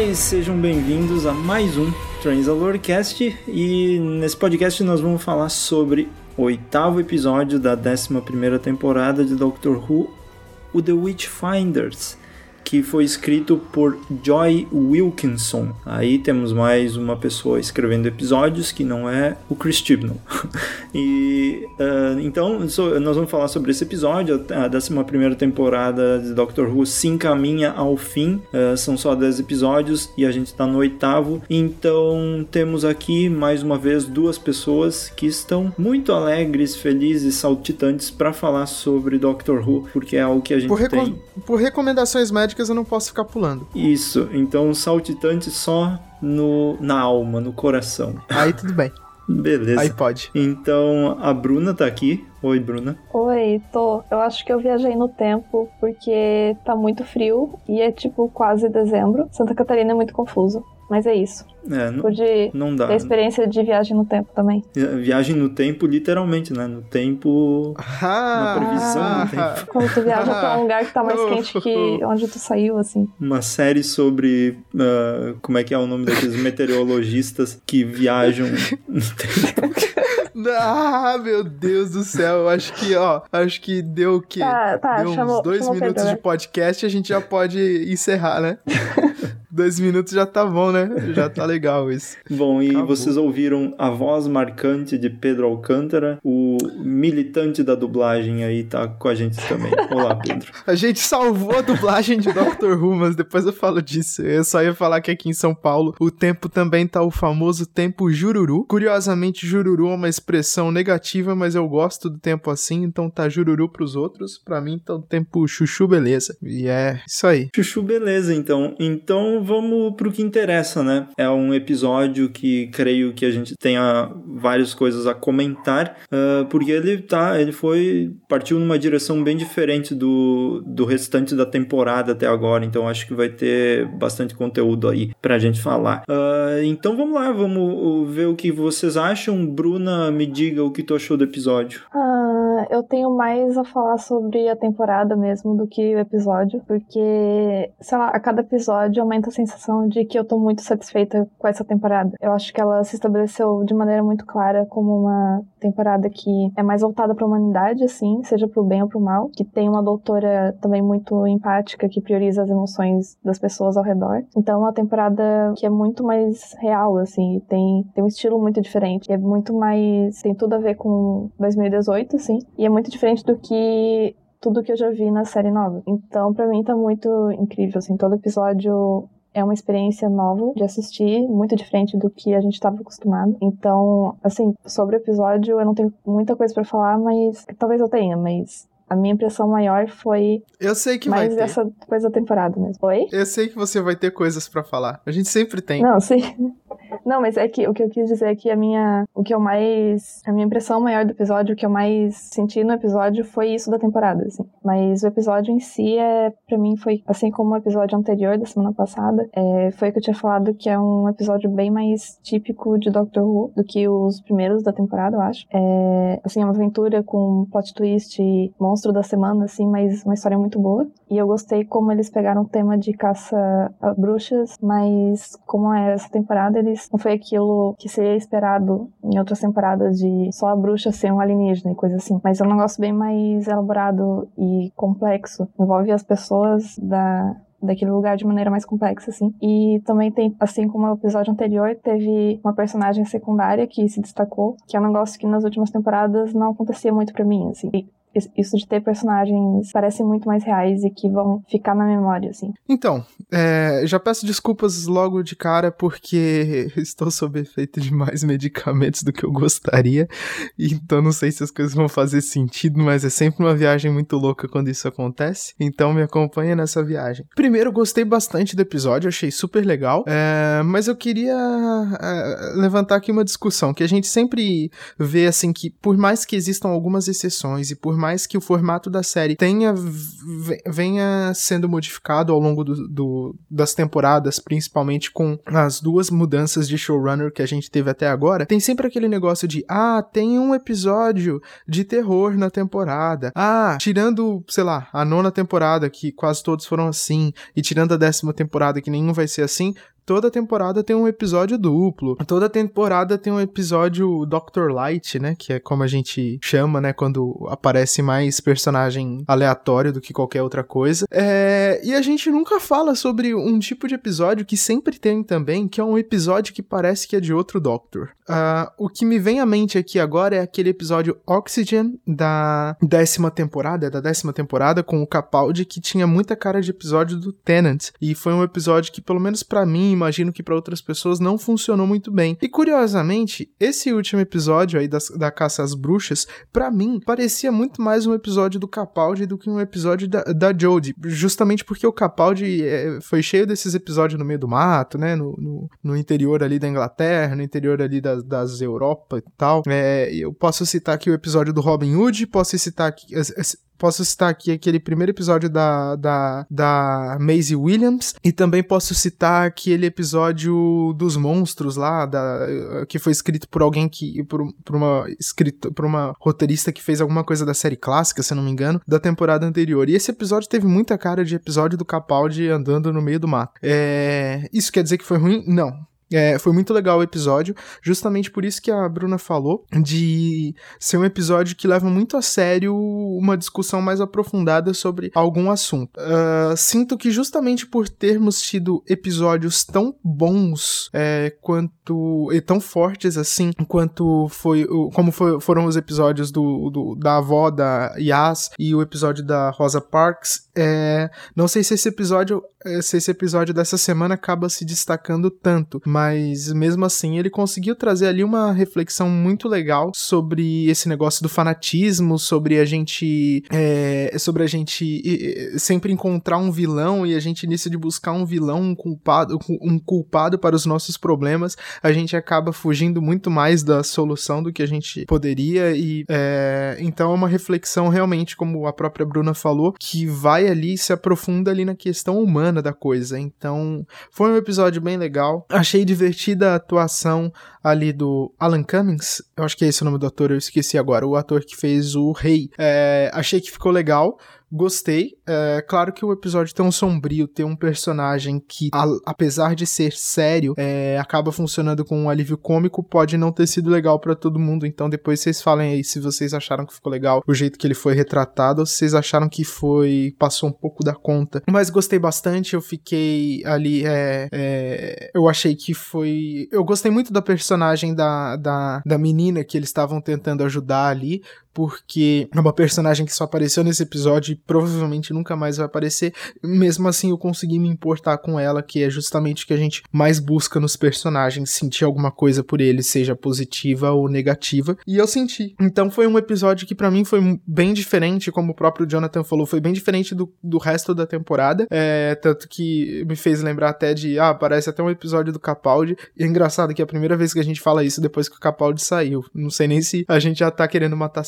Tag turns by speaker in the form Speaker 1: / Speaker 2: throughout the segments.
Speaker 1: E sejam bem-vindos a mais um Transalorcast. E nesse podcast nós vamos falar sobre o oitavo episódio da 11 primeira temporada de Doctor Who, o The Witchfinders que foi escrito por Joy Wilkinson. Aí temos mais uma pessoa escrevendo episódios que não é o Chris Chibnall. e uh, então so, nós vamos falar sobre esse episódio. A 11 temporada de Doctor Who se encaminha ao fim. Uh, são só 10 episódios e a gente está no oitavo. Então temos aqui mais uma vez duas pessoas que estão muito alegres, felizes, saltitantes para falar sobre Doctor Who, porque é algo que a gente por tem.
Speaker 2: Por recomendações médicas eu não posso ficar pulando.
Speaker 1: Isso, então saltitante só no, na alma, no coração.
Speaker 2: Aí tudo bem.
Speaker 1: Beleza.
Speaker 2: Aí pode.
Speaker 1: Então a Bruna tá aqui. Oi, Bruna.
Speaker 3: Oi, tô. Eu acho que eu viajei no tempo porque tá muito frio e é tipo quase dezembro. Santa Catarina é muito confuso. Mas é isso.
Speaker 1: É, não,
Speaker 3: Pude
Speaker 1: não dá.
Speaker 3: ter experiência de viagem no tempo também.
Speaker 1: Viagem no tempo, literalmente, né? No tempo.
Speaker 2: Ah,
Speaker 1: na previsão
Speaker 3: ah,
Speaker 1: do tempo.
Speaker 3: Quando tu viaja pra um lugar que tá mais quente que onde tu saiu, assim.
Speaker 1: Uma série sobre. Uh, como é que é o nome daqueles meteorologistas que viajam no tempo.
Speaker 2: Ah, meu Deus do céu. Eu acho que, ó, acho que deu o quê?
Speaker 3: Tá, tá,
Speaker 2: deu uns
Speaker 3: chamou,
Speaker 2: dois
Speaker 3: chamou
Speaker 2: minutos
Speaker 3: Pedro,
Speaker 2: de
Speaker 3: né?
Speaker 2: podcast e a gente já pode encerrar, né? dois minutos já tá bom, né? Já tá legal isso.
Speaker 1: Bom, e
Speaker 2: Acabou.
Speaker 1: vocês ouviram a voz marcante de Pedro Alcântara, o militante da dublagem aí tá com a gente também. Olá, Pedro.
Speaker 2: A gente salvou a dublagem de Doctor Who, mas depois eu falo disso. Eu só ia falar que aqui em São Paulo o tempo também tá o famoso tempo jururu. Curiosamente, jururu é uma expressão negativa, mas eu gosto do tempo assim, então tá jururu pros outros. Pra mim tá o tempo chuchu beleza. E é isso aí.
Speaker 1: Chuchu, beleza, então. Então vamos pro que interessa, né? É um episódio que creio que a gente tenha várias coisas a comentar, uh, porque ele tá, ele foi, partiu numa direção bem diferente do, do restante da temporada até agora, então acho que vai ter bastante conteúdo aí pra gente falar. Uh, então vamos lá, vamos ver o que vocês acham. Bruna, me diga o que tu achou do episódio.
Speaker 3: Ah, eu tenho mais a falar sobre a temporada mesmo do que o episódio, porque, sei lá, a cada episódio aumenta sensação de que eu tô muito satisfeita com essa temporada. Eu acho que ela se estabeleceu de maneira muito clara como uma temporada que é mais voltada pra humanidade, assim, seja pro bem ou pro mal, que tem uma doutora também muito empática que prioriza as emoções das pessoas ao redor. Então, é uma temporada que é muito mais real, assim, tem, tem um estilo muito diferente, é muito mais. tem tudo a ver com 2018, assim, e é muito diferente do que tudo que eu já vi na série nova. Então, pra mim tá muito incrível, assim, todo episódio é uma experiência nova de assistir, muito diferente do que a gente estava acostumado. Então, assim, sobre o episódio, eu não tenho muita coisa pra falar, mas talvez eu tenha, mas a minha impressão maior foi
Speaker 2: Eu sei que vai
Speaker 3: mais
Speaker 2: ter.
Speaker 3: essa coisa da temporada mesmo. Oi?
Speaker 2: Eu sei que você vai ter coisas pra falar. A gente sempre tem.
Speaker 3: Não, sim. Não, mas é que o que eu quis dizer é que a minha, o que eu mais, a minha impressão maior do episódio, o que eu mais senti no episódio foi isso da temporada, assim. Mas o episódio em si é, para mim foi assim como o episódio anterior da semana passada, é, foi o que eu tinha falado que é um episódio bem mais típico de Doctor Who do que os primeiros da temporada, eu acho. É, assim, é uma aventura com plot twist monstro da semana, assim, mas uma história muito boa. E eu gostei como eles pegaram o tema de caça a bruxas, mas como é essa temporada, não foi aquilo que seria esperado em outras temporadas de só a bruxa ser um alienígena e coisa assim. Mas é um negócio bem mais elaborado e complexo. Envolve as pessoas da daquele lugar de maneira mais complexa, assim. E também tem, assim como o episódio anterior, teve uma personagem secundária que se destacou, que é um negócio que nas últimas temporadas não acontecia muito pra mim, assim. E isso de ter personagens parecem muito mais reais e que vão ficar na memória, assim.
Speaker 2: Então, é, já peço desculpas logo de cara porque estou sob efeito de mais medicamentos do que eu gostaria, então não sei se as coisas vão fazer sentido, mas é sempre uma viagem muito louca quando isso acontece, então me acompanha nessa viagem. Primeiro, gostei bastante do episódio, achei super legal, é, mas eu queria é, levantar aqui uma discussão, que a gente sempre vê assim que por mais que existam algumas exceções e por mais que o formato da série tenha venha sendo modificado ao longo do, do, das temporadas, principalmente com as duas mudanças de showrunner que a gente teve até agora, tem sempre aquele negócio de ah, tem um episódio de terror na temporada. Ah, tirando, sei lá, a nona temporada, que quase todos foram assim, e tirando a décima temporada, que nenhum vai ser assim, toda temporada tem um episódio duplo. Toda temporada tem um episódio Dr. Light, né? Que é como a gente chama, né? Quando aparece mais personagem aleatório do que qualquer outra coisa. É... E a gente nunca fala sobre um tipo de episódio que sempre tem também, que é um episódio que parece que é de outro Doctor. Uh, o que me vem à mente aqui agora é aquele episódio Oxygen da décima temporada, da décima temporada, com o Capaldi, que tinha muita cara de episódio do Tenant. E foi um episódio que, pelo menos para mim, imagino que para outras pessoas não funcionou muito bem. E curiosamente, esse último episódio aí das, da Caça às Bruxas, para mim, parecia muito mais um episódio do Capaldi do que um episódio da, da Jodie, justamente porque o Capaldi é, foi cheio desses episódios no meio do mato, né, no, no, no interior ali da Inglaterra, no interior ali das, Europa e tal. É, eu posso citar aqui o episódio do Robin Hood, posso citar aqui Posso citar aqui aquele primeiro episódio da, da, da Maisie Williams e também posso citar aquele episódio dos monstros lá, da, que foi escrito por alguém que. por, por uma escrito, por uma roteirista que fez alguma coisa da série clássica, se não me engano, da temporada anterior. E esse episódio teve muita cara de episódio do Capaldi andando no meio do mato. É, isso quer dizer que foi ruim? Não. É, foi muito legal o episódio, justamente por isso que a Bruna falou, de ser um episódio que leva muito a sério uma discussão mais aprofundada sobre algum assunto. Uh, sinto que justamente por termos tido episódios tão bons é, quanto e tão fortes assim, quanto foi como foi, foram os episódios do, do, da avó da Yas e o episódio da Rosa Parks, é, não sei se esse episódio se esse episódio dessa semana acaba se destacando tanto, mas mesmo assim ele conseguiu trazer ali uma reflexão muito legal sobre esse negócio do fanatismo, sobre a gente é, sobre a gente sempre encontrar um vilão e a gente nisso de buscar um vilão, um culpado, um culpado para os nossos problemas, a gente acaba fugindo muito mais da solução do que a gente poderia e é, então é uma reflexão realmente, como a própria Bruna falou, que vai ali se aprofunda ali na questão humana da coisa. Então, foi um episódio bem legal. Achei divertida atuação ali do Alan Cummings. Eu acho que é esse o nome do ator, eu esqueci agora. O ator que fez o Rei. É, achei que ficou legal. Gostei. É claro que o episódio tão sombrio, tem um personagem que, a, apesar de ser sério, é, acaba funcionando com um alívio cômico, pode não ter sido legal para todo mundo. Então depois vocês falem aí se vocês acharam que ficou legal o jeito que ele foi retratado ou se vocês acharam que foi. passou um pouco da conta. Mas gostei bastante, eu fiquei ali. É, é, eu achei que foi. Eu gostei muito da personagem da, da, da menina que eles estavam tentando ajudar ali porque é uma personagem que só apareceu nesse episódio e provavelmente nunca mais vai aparecer. Mesmo assim, eu consegui me importar com ela, que é justamente o que a gente mais busca nos personagens, sentir alguma coisa por eles, seja positiva ou negativa. E eu senti. Então foi um episódio que para mim foi bem diferente, como o próprio Jonathan falou, foi bem diferente do, do resto da temporada. É, tanto que me fez lembrar até de, ah, parece até um episódio do Capaldi. E é engraçado que é a primeira vez que a gente fala isso depois que o Capaldi saiu. Não sei nem se a gente já tá querendo matar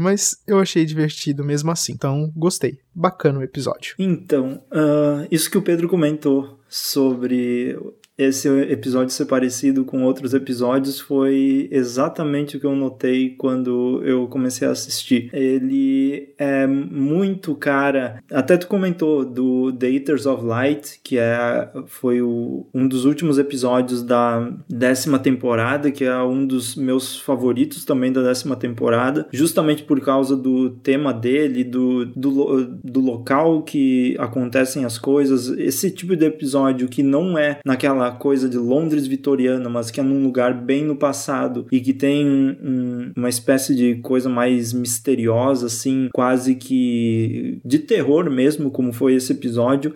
Speaker 2: mas eu achei divertido mesmo assim. Então, gostei. Bacana o episódio.
Speaker 1: Então, uh, isso que o Pedro comentou sobre esse episódio ser parecido com outros episódios foi exatamente o que eu notei quando eu comecei a assistir. Ele é muito cara. Até tu comentou do The Eaters of Light, que é foi o, um dos últimos episódios da décima temporada, que é um dos meus favoritos também da décima temporada, justamente por causa do tema dele, do, do, do local que acontecem as coisas. Esse tipo de episódio que não é naquela coisa de Londres vitoriana, mas que é num lugar bem no passado e que tem um, uma espécie de coisa mais misteriosa, assim, quase que de terror mesmo, como foi esse episódio,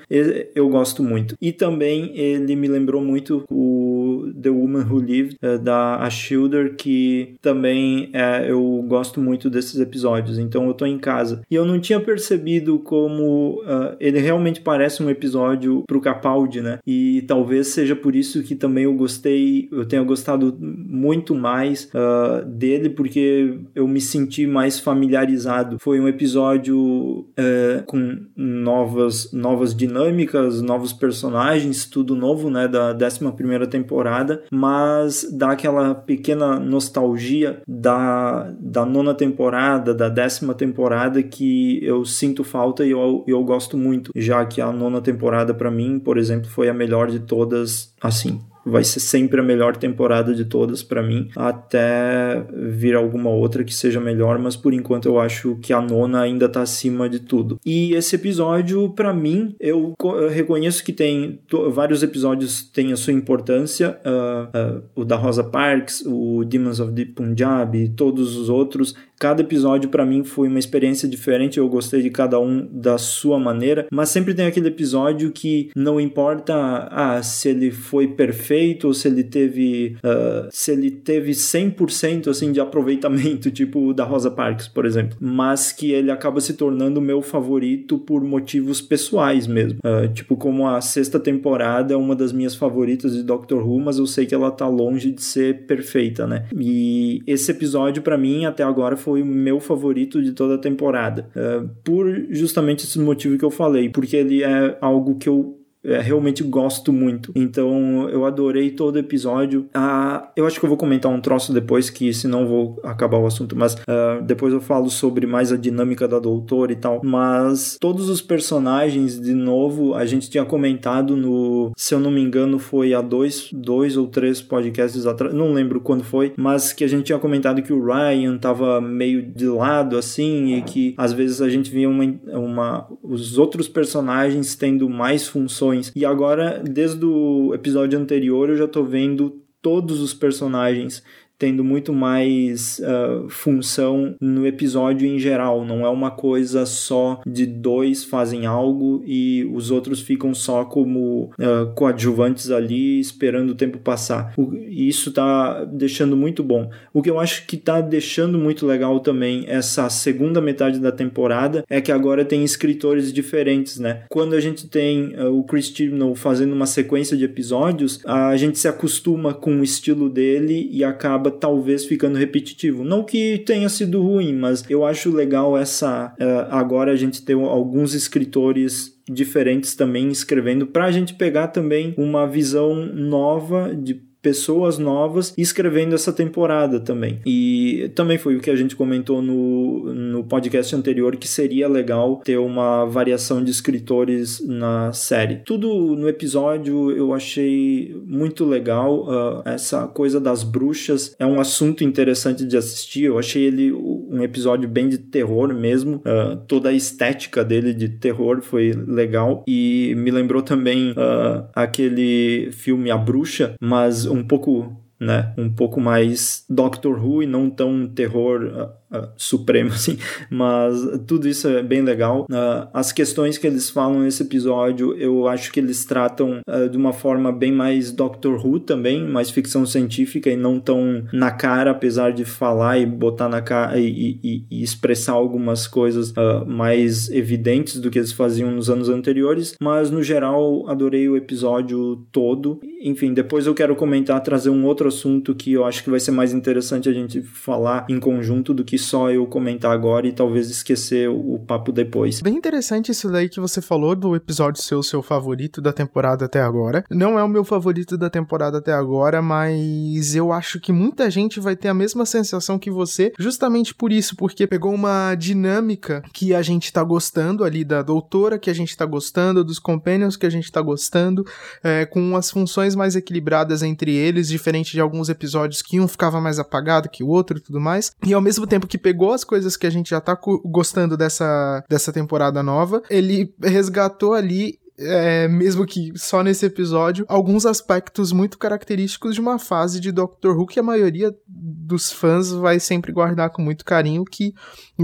Speaker 1: eu gosto muito. E também ele me lembrou muito o The Woman Who Lived, uh, da Ashilder, que também é, eu gosto muito desses episódios. Então eu tô em casa. E eu não tinha percebido como uh, ele realmente parece um episódio pro Capaldi, né? E talvez seja por isso que também eu gostei, eu tenha gostado muito mais uh, dele, porque eu me senti mais familiarizado. Foi um episódio uh, com novas, novas dinâmicas, novos personagens, tudo novo, né? Da 11 primeira temporada, mas dá aquela pequena nostalgia da, da nona temporada, da décima temporada que eu sinto falta e eu, eu gosto muito, já que a nona temporada para mim, por exemplo, foi a melhor de todas assim vai ser sempre a melhor temporada de todas para mim, até vir alguma outra que seja melhor, mas por enquanto eu acho que a nona ainda tá acima de tudo. E esse episódio, para mim, eu, eu, reconheço que tem vários episódios têm a sua importância, uh, uh, o da Rosa Parks, o Demons of the Punjab, todos os outros, Cada episódio para mim foi uma experiência diferente, eu gostei de cada um da sua maneira, mas sempre tem aquele episódio que não importa ah, se ele foi perfeito ou se ele teve uh, se ele teve 100% assim de aproveitamento, tipo o da Rosa Parks, por exemplo, mas que ele acaba se tornando meu favorito por motivos pessoais mesmo. Uh, tipo como a sexta temporada é uma das minhas favoritas de Doctor Who, mas eu sei que ela tá longe de ser perfeita, né? E esse episódio para mim até agora foi foi o meu favorito de toda a temporada. Uh, por justamente esse motivo que eu falei, porque ele é algo que eu é, realmente gosto muito. Então eu adorei todo o episódio. Ah, eu acho que eu vou comentar um troço depois, que senão vou acabar o assunto, mas uh, depois eu falo sobre mais a dinâmica da doutora e tal. Mas todos os personagens, de novo, a gente tinha comentado no, se eu não me engano, foi há dois, dois ou três podcasts atrás, não lembro quando foi, mas que a gente tinha comentado que o Ryan tava meio de lado assim e que às vezes a gente via uma, uma os outros personagens tendo mais funções e agora, desde o episódio anterior, eu já tô vendo todos os personagens tendo muito mais uh, função no episódio em geral. Não é uma coisa só de dois fazem algo e os outros ficam só como uh, coadjuvantes ali esperando o tempo passar. O, isso tá deixando muito bom. O que eu acho que tá deixando muito legal também essa segunda metade da temporada é que agora tem escritores diferentes, né? Quando a gente tem uh, o Chris Chibnall fazendo uma sequência de episódios, a gente se acostuma com o estilo dele e acaba talvez ficando repetitivo. Não que tenha sido ruim, mas eu acho legal essa. Uh, agora a gente ter alguns escritores diferentes também escrevendo para a gente pegar também uma visão nova de pessoas novas escrevendo essa temporada também. E também foi o que a gente comentou no, no podcast anterior, que seria legal ter uma variação de escritores na série. Tudo no episódio eu achei muito legal. Uh, essa coisa das bruxas é um assunto interessante de assistir. Eu achei ele um episódio bem de terror mesmo. Uh, toda a estética dele de terror foi legal. E me lembrou também uh, aquele filme A Bruxa, mas um pouco né, um pouco mais Doctor Who e não tão terror uh, supremo, assim, mas tudo isso é bem legal. Uh, as questões que eles falam nesse episódio, eu acho que eles tratam uh, de uma forma bem mais Doctor Who também, mais ficção científica e não tão na cara, apesar de falar e botar na cara e, e, e expressar algumas coisas mais evidentes do que eles faziam nos anos anteriores, mas no geral adorei o episódio todo. Enfim, depois eu quero comentar, trazer um outro assunto que eu acho que vai ser mais interessante a gente falar em conjunto do que só eu comentar agora e talvez esquecer o, papo depois.
Speaker 2: Bem interessante isso daí que você falou do episódio ser o seu favorito da temporada até agora. Não é o meu favorito da temporada até agora, mas eu acho que muita gente vai ter a mesma sensação que você, justamente por isso, porque pegou uma dinâmica que a gente tá gostando ali da doutora, que a gente tá gostando, dos companions que a gente tá gostando, é, com as funções mais equilibradas entre eles, diferente de alguns episódios que um ficava mais apagado que o outro e tudo mais. E ao mesmo tempo que pegou as coisas que a gente já tá gostando dessa, dessa temporada nova, ele resgatou ali é, mesmo que só nesse episódio, alguns aspectos muito característicos de uma fase de Doctor Who que a maioria dos fãs vai sempre guardar com muito carinho, que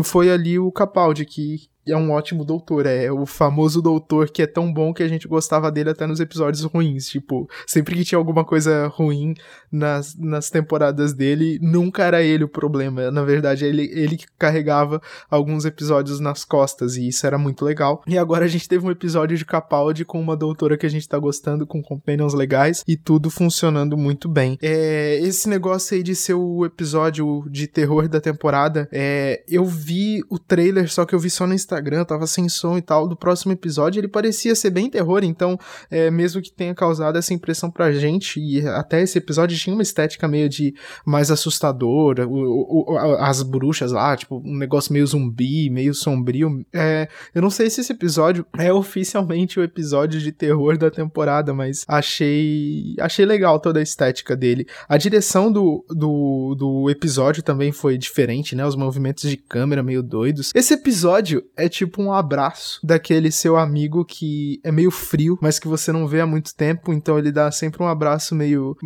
Speaker 2: foi ali o Capaldi, que é um ótimo doutor. É o famoso doutor que é tão bom que a gente gostava dele até nos episódios ruins. Tipo, sempre que tinha alguma coisa ruim nas, nas temporadas dele, nunca era ele o problema. Na verdade, ele, ele que carregava alguns episódios nas costas, e isso era muito legal. E agora a gente teve um episódio de Capaldi com uma doutora que a gente tá gostando, com companions legais, e tudo funcionando muito bem. É, esse negócio aí de ser o episódio de terror da temporada, é, eu vi o trailer, só que eu vi só no Instagram, tava sem som e tal, do próximo episódio, ele parecia ser bem terror, então, é, mesmo que tenha causado essa impressão pra gente, e até esse episódio tinha uma estética meio de mais assustadora, o, o, as bruxas lá, tipo, um negócio meio zumbi, meio sombrio. É, eu não sei se esse episódio é oficialmente o episódio de terror da temporada, mas achei achei legal toda a estética dele. A direção do, do, do episódio também foi diferente, né? Os movimentos de câmera meio doidos. Esse episódio é tipo um abraço daquele seu amigo que é meio frio, mas que você não vê há muito tempo, então ele dá sempre um abraço meio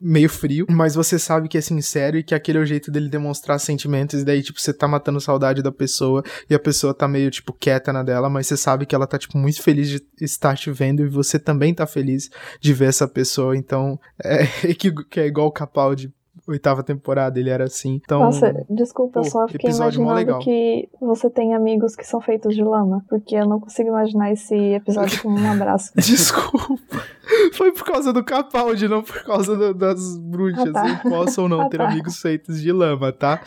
Speaker 2: meio frio, mas você sabe que é sincero e que aquele é o jeito dele demonstrar sentimentos, e daí, tipo, você tá matando saudade da pessoa e a pessoa tá meio, tipo, quieta na dela, mas você sabe que ela tá, tipo, muito feliz de estar te vendo e você também tá feliz de ver essa pessoa, então é, é que, que é igual o Capaldi oitava temporada, ele era assim. Então,
Speaker 3: Nossa, desculpa, eu só fiquei imaginando que você tem amigos que são feitos de lama, porque eu não consigo imaginar esse episódio como um abraço.
Speaker 2: desculpa. Foi por causa do Capaldi, não por causa do, das bruxas. Ah, tá. Eu posso ou não ah, ter tá. amigos feitos de lama, tá?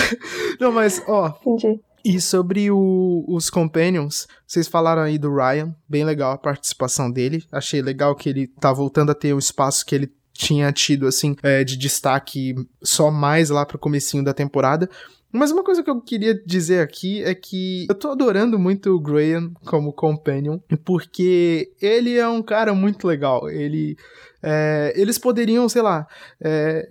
Speaker 2: não, mas, ó.
Speaker 3: Entendi.
Speaker 2: E sobre o, os Companions, vocês falaram aí do Ryan, bem legal a participação dele. Achei legal que ele tá voltando a ter o espaço que ele tinha tido, assim, é, de destaque só mais lá pro comecinho da temporada. Mas uma coisa que eu queria dizer aqui é que eu tô adorando muito o Graham como companion, porque ele é um cara muito legal. Ele. É, eles poderiam, sei lá. É,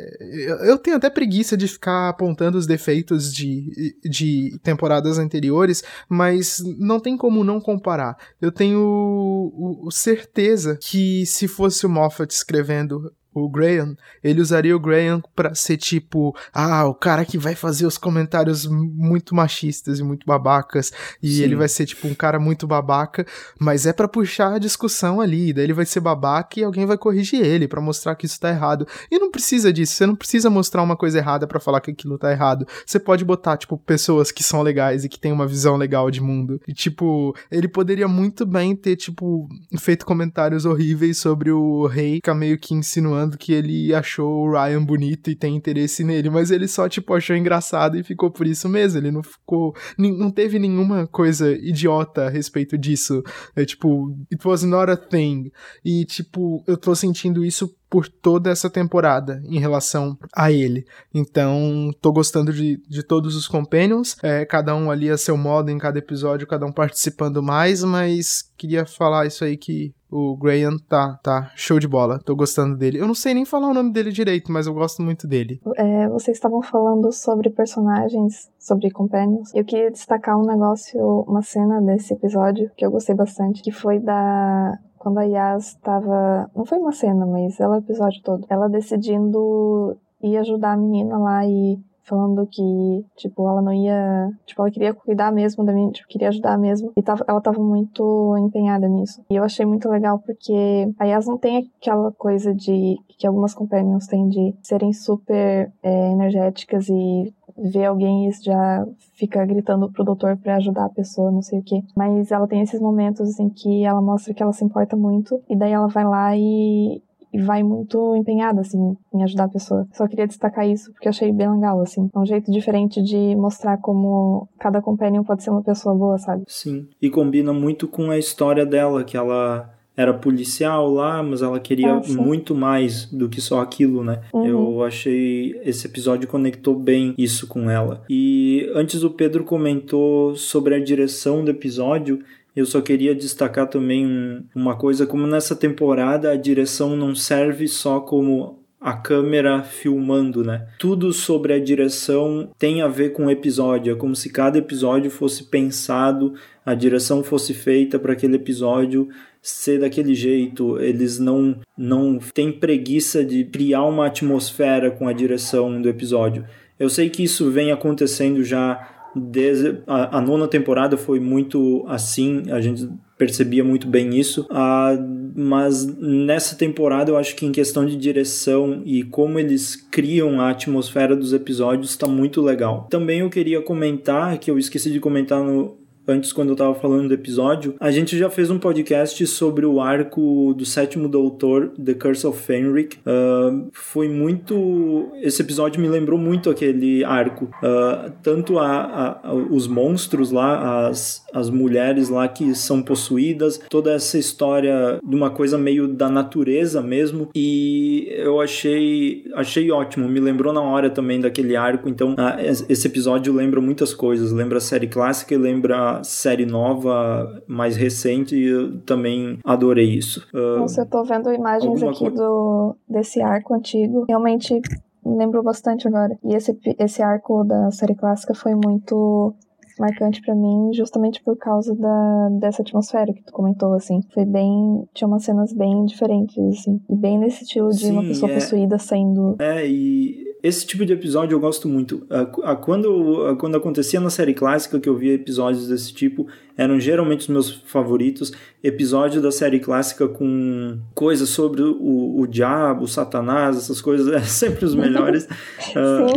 Speaker 2: eu tenho até preguiça de ficar apontando os defeitos de, de temporadas anteriores, mas não tem como não comparar. Eu tenho certeza que se fosse o Moffat escrevendo o Graham, ele usaria o Graham pra ser tipo, ah, o cara que vai fazer os comentários muito machistas e muito babacas, e Sim. ele vai ser tipo um cara muito babaca, mas é para puxar a discussão ali, daí ele vai ser babaca e alguém vai corrigir ele para mostrar que isso tá errado. E não precisa disso, você não precisa mostrar uma coisa errada para falar que aquilo tá errado. Você pode botar, tipo, pessoas que são legais e que têm uma visão legal de mundo. E, tipo, ele poderia muito bem ter, tipo, feito comentários horríveis sobre o rei, ficar meio que insinuando que ele achou o Ryan bonito e tem interesse nele, mas ele só, tipo, achou engraçado e ficou por isso mesmo. Ele não ficou. Não teve nenhuma coisa idiota a respeito disso. É tipo, it was not a thing. E, tipo, eu tô sentindo isso por toda essa temporada em relação a ele. Então, tô gostando de, de todos os Companions, é, cada um ali a seu modo em cada episódio, cada um participando mais, mas queria falar isso aí que o Graham tá, tá show de bola. Tô gostando dele. Eu não sei nem falar o nome dele direito, mas eu gosto muito dele.
Speaker 3: É, vocês estavam falando sobre personagens, sobre companions. Eu queria destacar um negócio, uma cena desse episódio que eu gostei bastante, que foi da quando a Yas estava. Não foi uma cena, mas ela o episódio todo. Ela decidindo ir ajudar a menina lá e falando que, tipo, ela não ia. Tipo, ela queria cuidar mesmo da menina, tipo, queria ajudar mesmo. E tava, ela tava muito empenhada nisso. E eu achei muito legal porque a Yas não tem aquela coisa de. que algumas companions têm de serem super é, energéticas e vê alguém e já fica gritando pro doutor para ajudar a pessoa, não sei o que. Mas ela tem esses momentos em que ela mostra que ela se importa muito e daí ela vai lá e, e vai muito empenhada, assim, em ajudar a pessoa. Só queria destacar isso porque achei bem legal, assim. É um jeito diferente de mostrar como cada companion pode ser uma pessoa boa, sabe?
Speaker 1: Sim. E combina muito com a história dela, que ela era policial lá, mas ela queria ah, muito mais do que só aquilo, né? Uhum. Eu achei esse episódio conectou bem isso com ela. E antes o Pedro comentou sobre a direção do episódio. Eu só queria destacar também um, uma coisa, como nessa temporada a direção não serve só como a câmera filmando, né? Tudo sobre a direção tem a ver com o episódio, é como se cada episódio fosse pensado, a direção fosse feita para aquele episódio ser daquele jeito, eles não não têm preguiça de criar uma atmosfera com a direção do episódio. Eu sei que isso vem acontecendo já Desde a, a nona temporada foi muito assim, a gente percebia muito bem isso. Ah, mas nessa temporada eu acho que em questão de direção e como eles criam a atmosfera dos episódios está muito legal. Também eu queria comentar que eu esqueci de comentar no antes quando eu tava falando do episódio, a gente já fez um podcast sobre o arco do sétimo doutor, The Curse of Fenric. Uh, foi muito. Esse episódio me lembrou muito aquele arco. Uh, tanto a, a, os monstros lá, as, as mulheres lá que são possuídas, toda essa história de uma coisa meio da natureza mesmo. E eu achei, achei ótimo. Me lembrou na hora também daquele arco. Então, uh, esse episódio lembra muitas coisas. Lembra a série clássica e lembra série nova mais recente e eu também adorei isso.
Speaker 3: Uh, Nossa, eu tô vendo imagens aqui do, desse arco antigo. Realmente me lembrou bastante agora. E esse, esse arco da série clássica foi muito marcante para mim justamente por causa da, dessa atmosfera que tu comentou, assim. Foi bem... Tinha umas cenas bem diferentes, assim. E bem nesse estilo de Sim, uma pessoa é... possuída saindo...
Speaker 1: É, e esse tipo de episódio eu gosto muito. quando, quando acontecia na série clássica que eu via episódios desse tipo, eram geralmente os meus favoritos. Episódio da série clássica com coisas sobre o, o diabo, o satanás, essas coisas, é sempre os melhores. uh,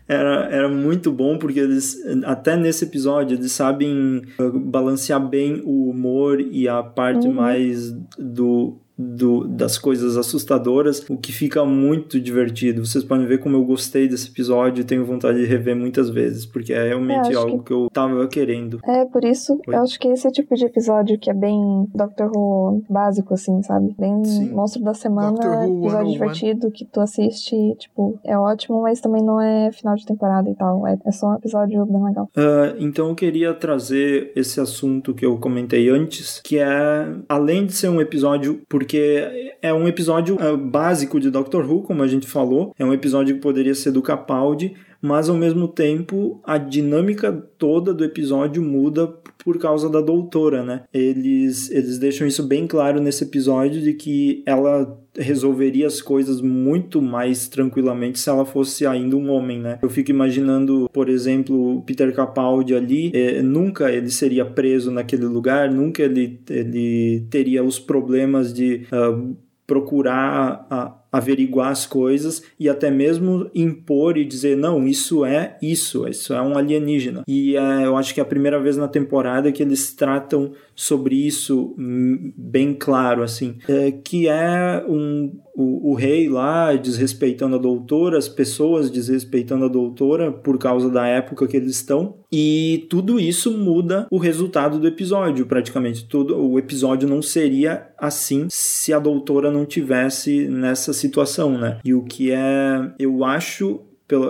Speaker 1: era, era muito bom porque eles, até nesse episódio, eles sabem balancear bem o humor e a parte uhum. mais do do, das coisas assustadoras, o que fica muito divertido. Vocês podem ver como eu gostei desse episódio e tenho vontade de rever muitas vezes, porque é realmente algo que... que... eu tava querendo.
Speaker 3: É, por isso, Foi. eu acho que esse é tipo de episódio que é bem Doctor Who básico, assim, sabe? Bem Sim. monstro da semana, episódio divertido que tu assiste, tipo, é ótimo, mas também não é final de temporada e tal. É, é só um episódio bem legal.
Speaker 1: Uh, então eu queria trazer esse assunto que eu comentei antes, que é, além de ser um episódio, porque porque é um episódio é, básico de Doctor Who, como a gente falou, é um episódio que poderia ser do Capaldi, mas ao mesmo tempo a dinâmica toda do episódio muda por causa da doutora, né? Eles, eles deixam isso bem claro nesse episódio de que ela resolveria as coisas muito mais tranquilamente se ela fosse ainda um homem, né? Eu fico imaginando, por exemplo, Peter Capaldi ali, é, nunca ele seria preso naquele lugar, nunca ele, ele teria os problemas de uh, procurar a, averiguar as coisas e até mesmo impor e dizer não, isso é isso, isso é um alienígena. E é, eu acho que é a primeira vez na temporada que eles tratam sobre isso hum, bem claro, assim, é, que é um, o, o, rei lá desrespeitando a doutora, as pessoas desrespeitando a doutora por causa da época que eles estão, e tudo isso muda o resultado do episódio, praticamente. Tudo, o episódio não seria assim se a doutora não tivesse nessa situação, né? E o que é, eu acho pelo,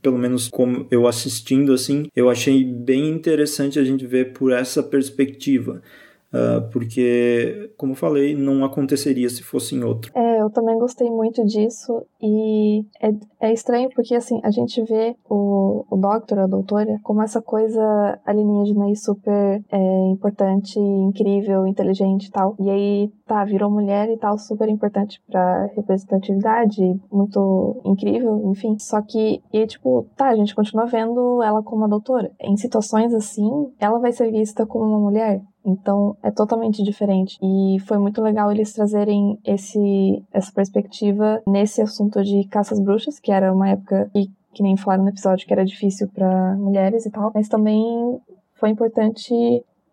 Speaker 1: pelo menos como eu assistindo assim, eu achei bem interessante a gente ver por essa perspectiva. Uh, porque, como falei, não aconteceria se fosse em outro.
Speaker 3: É, eu também gostei muito disso e é, é estranho porque, assim, a gente vê o, o Doctor, a doutora, como essa coisa alienígena e super é, importante, incrível, inteligente e tal. E aí, tá, virou mulher e tal, super importante pra representatividade, muito incrível, enfim. Só que, e tipo, tá, a gente continua vendo ela como a doutora. Em situações assim, ela vai ser vista como uma mulher. Então é totalmente diferente. E foi muito legal eles trazerem esse, essa perspectiva nesse assunto de caças bruxas, que era uma época que, que nem falaram no episódio que era difícil para mulheres e tal. Mas também foi importante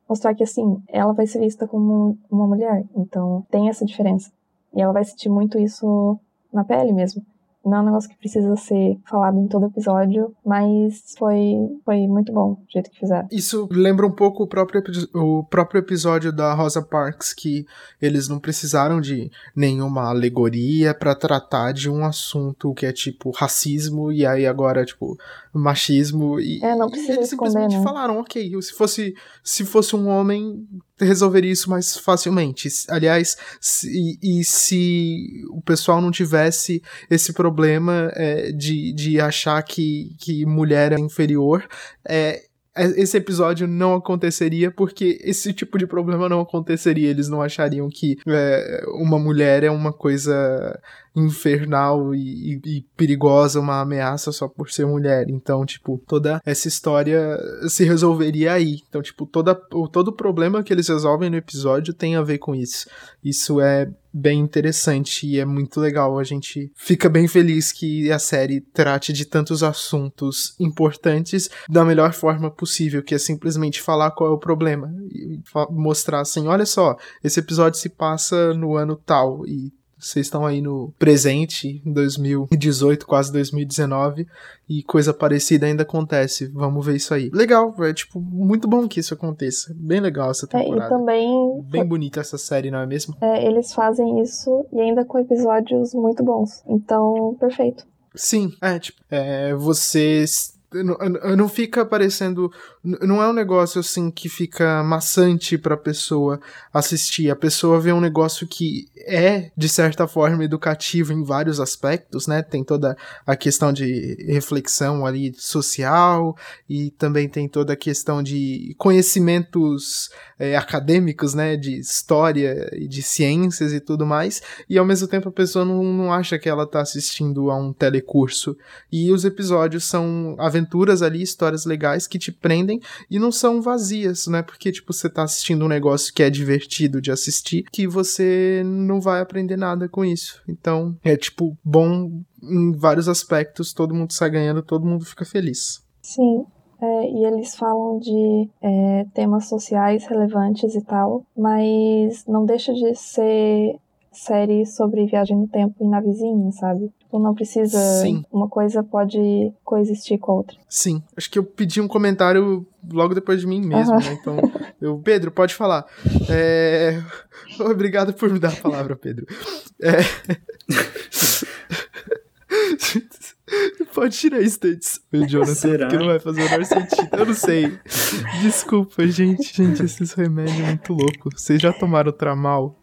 Speaker 3: mostrar que assim, ela vai ser vista como uma mulher. Então tem essa diferença. E ela vai sentir muito isso na pele mesmo não é um negócio que precisa ser falado em todo episódio, mas foi, foi muito bom o jeito que fizeram.
Speaker 2: Isso lembra um pouco o próprio, o próprio episódio da Rosa Parks, que eles não precisaram de nenhuma alegoria para tratar de um assunto que é tipo racismo, e aí agora, tipo, machismo. E,
Speaker 3: é, não precisa
Speaker 2: e eles
Speaker 3: esconder,
Speaker 2: simplesmente
Speaker 3: né?
Speaker 2: falaram, ok, se fosse, se fosse um homem, resolveria isso mais facilmente. Aliás, se, e se o pessoal não tivesse esse problema é, de, de achar que, que mulher é inferior, é, esse episódio não aconteceria porque esse tipo de problema não aconteceria. Eles não achariam que é, uma mulher é uma coisa infernal e, e, e, perigosa, uma ameaça só por ser mulher. Então, tipo, toda essa história se resolveria aí. Então, tipo, toda, todo o problema que eles resolvem no episódio tem a ver com isso. Isso é bem interessante e é muito legal. A gente fica bem feliz que a série trate de tantos assuntos importantes da melhor forma possível, que é simplesmente falar qual é o problema e mostrar assim, olha só, esse episódio se passa no ano tal e vocês estão aí no presente, 2018, quase 2019, e coisa parecida ainda acontece. Vamos ver isso aí. Legal, é tipo muito bom que isso aconteça. Bem legal essa temporada.
Speaker 3: É, e também
Speaker 2: bem bonita essa série, não é mesmo?
Speaker 3: É, eles fazem isso e ainda com episódios muito bons. Então, perfeito.
Speaker 2: Sim, é, tipo, é, vocês não, não fica parecendo. Não é um negócio assim que fica maçante pra pessoa assistir. A pessoa vê um negócio que é, de certa forma, educativo em vários aspectos, né? Tem toda a questão de reflexão ali social e também tem toda a questão de conhecimentos é, acadêmicos, né? De história e de ciências e tudo mais. E ao mesmo tempo a pessoa não, não acha que ela tá assistindo a um telecurso. E os episódios são aventuras aventuras ali, histórias legais que te prendem e não são vazias, né? Porque, tipo, você tá assistindo um negócio que é divertido de assistir, que você não vai aprender nada com isso. Então, é, tipo, bom em vários aspectos, todo mundo sai ganhando, todo mundo fica feliz.
Speaker 3: Sim, é, e eles falam de é, temas sociais relevantes e tal, mas não deixa de ser série sobre viagem no tempo e navezinha, sabe? Ou não precisa. Sim. Uma coisa pode coexistir com a outra.
Speaker 2: Sim. Acho que eu pedi um comentário logo depois de mim mesmo, uhum. né? Então, eu. Pedro, pode falar. É... Obrigado por me dar a palavra, Pedro. É... Pode tirar isso antes, Jonathan, Será? porque não vai fazer o menor sentido. Eu não sei. Desculpa, gente. Gente, esses remédios é muito louco. Vocês já tomaram tramal?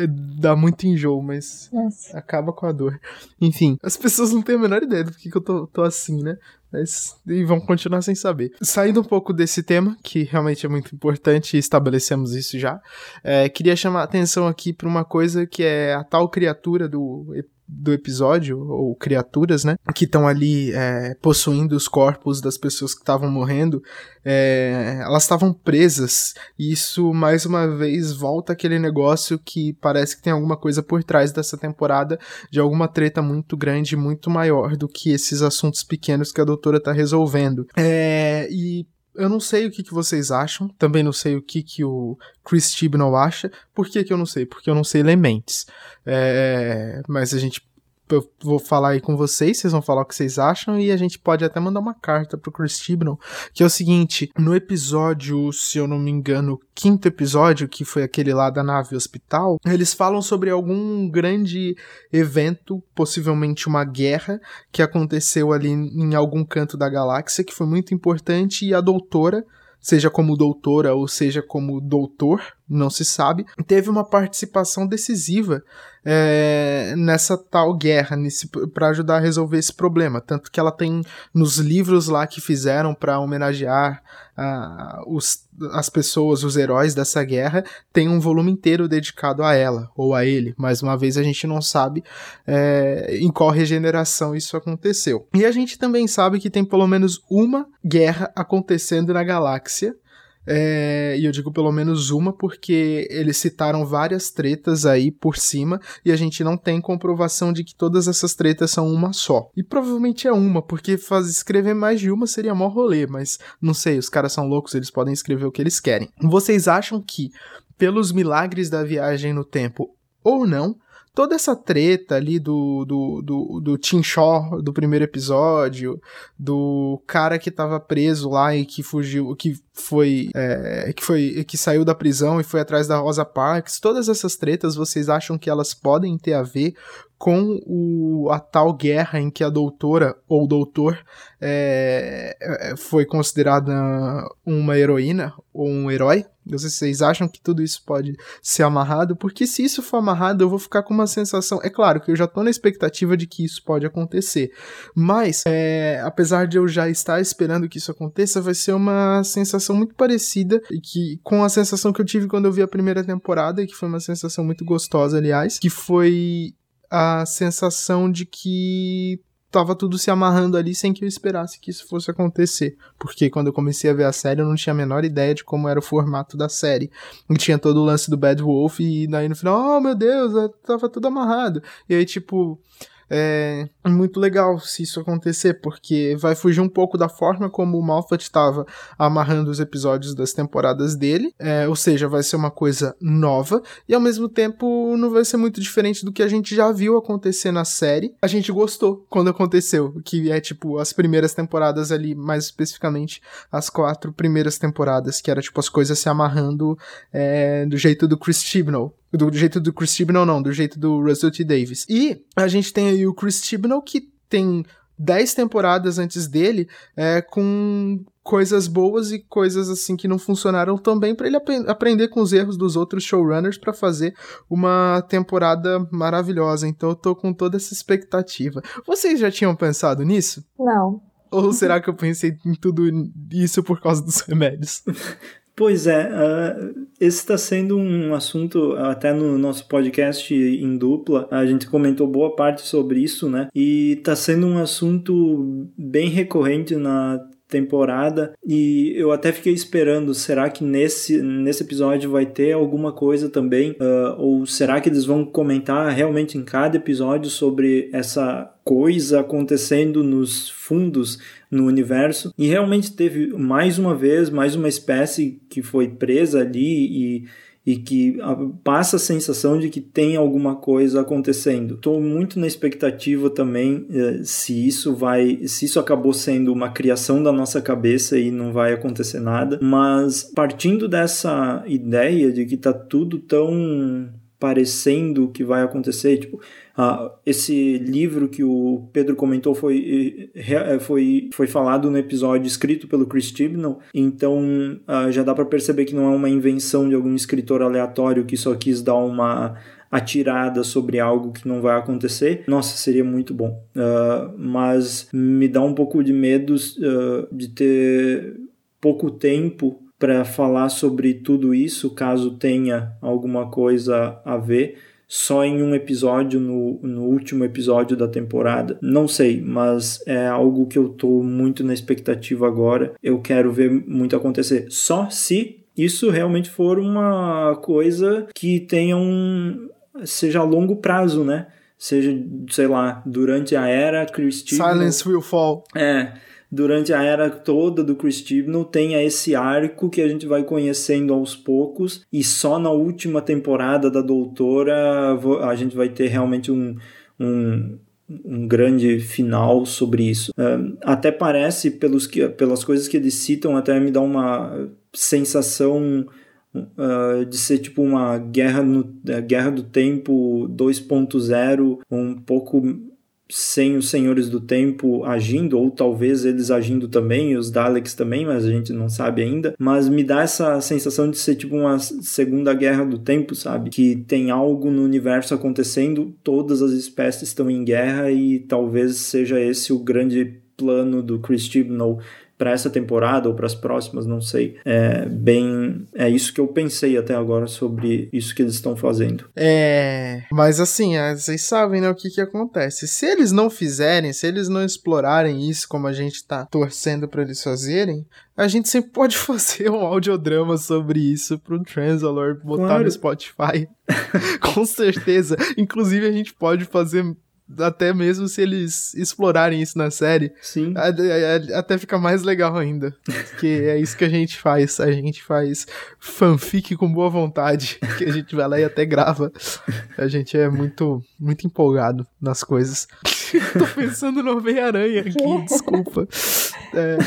Speaker 2: É, dá muito enjoo, mas Nossa. acaba com a dor. Enfim, as pessoas não têm a menor ideia do que, que eu tô, tô assim, né? Mas, e vão continuar sem saber. Saindo um pouco desse tema, que realmente é muito importante, estabelecemos isso já, é, queria chamar a atenção aqui para uma coisa que é a tal criatura do do episódio, ou criaturas, né? Que estão ali é, possuindo os corpos das pessoas que estavam morrendo, é, elas estavam presas. E isso, mais uma vez, volta aquele negócio que parece que tem alguma coisa por trás dessa temporada, de alguma treta muito grande, muito maior do que esses assuntos pequenos que a doutora tá resolvendo. É, e eu não sei o que, que vocês acham, também não sei o que, que o Chris Chibnall acha. Por que, que eu não sei? Porque eu não sei Elements. É, mas a gente eu vou falar aí com vocês, vocês vão falar o que vocês acham e a gente pode até mandar uma carta pro Chris Chibnall, que é o seguinte, no episódio, se eu não me engano, quinto episódio, que foi aquele lá da nave hospital, eles falam sobre algum grande evento, possivelmente uma guerra, que aconteceu ali em algum canto da galáxia, que foi muito importante e a doutora seja como doutora ou seja como doutor, não se sabe, teve uma participação decisiva é, nessa tal guerra, para ajudar a resolver esse problema. Tanto que ela tem nos livros lá que fizeram para homenagear uh, os, as pessoas, os heróis dessa guerra, tem um volume inteiro dedicado a ela ou a ele. Mais uma vez a gente não sabe é, em qual regeneração isso aconteceu. E a gente também sabe que tem pelo menos uma guerra acontecendo na galáxia é, e eu digo pelo menos uma porque eles citaram várias tretas aí por cima e a gente não tem comprovação de que todas essas tretas são uma só. E provavelmente é uma, porque faz, escrever mais de uma seria mó rolê, mas não sei, os caras são loucos, eles podem escrever o que eles querem. Vocês acham que, pelos milagres da viagem no tempo ou não, toda essa treta ali do, do, do, do Tim Shaw do primeiro episódio, do cara que tava preso lá e que fugiu, que foi, é, que foi, que saiu da prisão e foi atrás da Rosa Parks, todas essas tretas vocês acham que elas podem ter a ver com o, a tal guerra em que a doutora ou doutor é, é foi considerada uma heroína ou um herói. Vocês acham que tudo isso pode ser amarrado, porque se isso for amarrado, eu vou ficar com uma sensação. É claro que eu já tô na expectativa de que isso pode acontecer, mas é, apesar de eu já estar esperando que isso aconteça, vai ser uma sensação muito parecida que com a sensação que eu tive quando eu vi a primeira temporada, que foi uma sensação muito gostosa, aliás, que foi a sensação de que tava tudo se amarrando ali sem que eu esperasse que isso fosse acontecer. Porque quando eu comecei a ver a série, eu não tinha a menor ideia de como era o formato da série. E tinha todo o lance do Bad Wolf, e daí no final, oh meu Deus, tava tudo amarrado. E aí, tipo, é muito legal se isso acontecer, porque vai fugir um pouco da forma como o Moffat estava amarrando os episódios das temporadas dele, é, ou seja, vai ser uma coisa nova, e ao mesmo tempo não vai ser muito diferente do que a gente já viu acontecer na série. A gente gostou quando aconteceu, que é tipo as primeiras temporadas ali, mais especificamente as quatro primeiras temporadas, que era tipo as coisas se amarrando é, do jeito do Chris Chibnall. Do jeito do Chris Chibnall, não, do jeito do Russell T. Davis. E a gente tem aí o Chris Chibnall, que tem 10 temporadas antes dele, é, com coisas boas e coisas assim que não funcionaram tão bem para ele ap aprender com os erros dos outros showrunners para fazer uma temporada maravilhosa. Então eu tô com toda essa expectativa. Vocês já tinham pensado nisso?
Speaker 3: Não.
Speaker 2: Ou será que eu pensei em tudo isso por causa dos remédios?
Speaker 1: Pois é, uh, esse está sendo um assunto, até no nosso podcast em dupla, a gente comentou boa parte sobre isso, né? E está sendo um assunto bem recorrente na temporada e eu até fiquei esperando será que nesse, nesse episódio vai ter alguma coisa também? Uh, ou será que eles vão comentar realmente em cada episódio sobre essa coisa acontecendo nos fundos no universo? E realmente teve mais uma vez mais uma espécie que foi presa ali e e que passa a sensação de que tem alguma coisa acontecendo. Estou muito na expectativa também eh, se isso vai, se isso acabou sendo uma criação da nossa cabeça e não vai acontecer nada, mas partindo dessa ideia de que está tudo tão parecendo que vai acontecer, tipo, ah, esse livro que o Pedro comentou foi, eh, foi, foi falado no episódio escrito pelo Chris Chibnall, então ah, já dá para perceber que não é uma invenção de algum escritor aleatório que só quis dar uma atirada sobre algo que não vai acontecer. Nossa, seria muito bom. Uh, mas me dá um pouco de medo uh, de ter pouco tempo para falar sobre tudo isso, caso tenha alguma coisa a ver só em um episódio, no, no último episódio da temporada. Não sei, mas é algo que eu tô muito na expectativa agora. Eu quero ver muito acontecer. Só se isso realmente for uma coisa que tenha um. seja a longo prazo, né? Seja, sei lá, durante a era Christine.
Speaker 2: Silence will fall.
Speaker 1: É durante a era toda do Chris Chibnall tenha esse arco que a gente vai conhecendo aos poucos e só na última temporada da Doutora a gente vai ter realmente um, um um grande final sobre isso. até parece, pelos que, pelas coisas que eles citam, até me dá uma sensação uh, de ser tipo uma guerra, no, uh, guerra do tempo 2.0, um pouco sem os Senhores do Tempo agindo, ou talvez eles agindo também, os Daleks também, mas a gente não sabe ainda. Mas me dá essa sensação de ser tipo uma Segunda Guerra do Tempo, sabe? Que tem algo no universo acontecendo, todas as espécies estão em guerra e talvez seja esse o grande plano do Chris Chibnall para essa temporada ou para as próximas, não sei. É bem, é isso que eu pensei até agora sobre isso que eles estão fazendo.
Speaker 2: É, mas assim, é, vocês sabem, né, o que que acontece. Se eles não fizerem, se eles não explorarem isso como a gente tá torcendo para eles fazerem, a gente sempre pode fazer um audiodrama sobre isso pro Transalor botar claro. no Spotify. Com certeza. Inclusive a gente pode fazer até mesmo se eles explorarem isso na série,
Speaker 1: Sim.
Speaker 2: até fica mais legal ainda. Porque é isso que a gente faz. A gente faz fanfic com boa vontade. Que a gente vai lá e até grava. A gente é muito, muito empolgado nas coisas. Tô pensando no Homem-Aranha aqui, desculpa. É...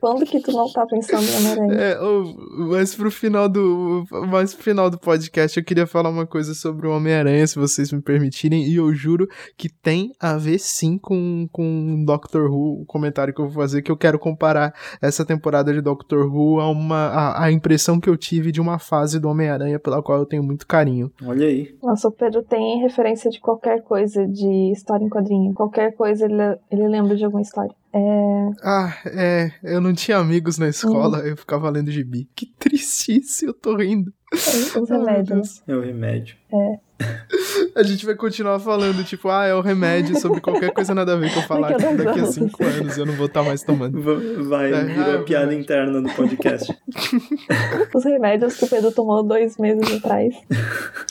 Speaker 3: Quando que tu não tá pensando no Homem-Aranha?
Speaker 2: É, oh, mas pro final do. Mas pro final do podcast eu queria falar uma coisa sobre o Homem-Aranha, se vocês me permitirem, e eu juro que tem a ver sim com, com Doctor Who, o comentário que eu vou fazer, que eu quero comparar essa temporada de Doctor Who a uma. a, a impressão que eu tive de uma fase do Homem-Aranha pela qual eu tenho muito carinho.
Speaker 1: Olha aí.
Speaker 3: Nossa, o Pedro tem referência de qualquer coisa de história em quadrinho. Qualquer coisa ele, ele lembra de alguma história. É...
Speaker 2: Ah, é. Eu não tinha amigos na escola, eu ficava lendo gibi. Que triste isso, eu tô rindo.
Speaker 3: Os
Speaker 2: Ai, meu
Speaker 3: remédios.
Speaker 1: É o remédio.
Speaker 3: É.
Speaker 2: A gente vai continuar falando, tipo, ah, é o remédio sobre qualquer coisa nada a ver que eu falar
Speaker 3: Daqui
Speaker 2: daqui a
Speaker 3: anos.
Speaker 2: cinco anos eu não vou estar mais tomando.
Speaker 1: Va- Vai,
Speaker 2: É,
Speaker 1: virou
Speaker 2: ah,
Speaker 1: piada interna do podcast.
Speaker 3: Os remédios que o Pedro tomou dois meses atrás.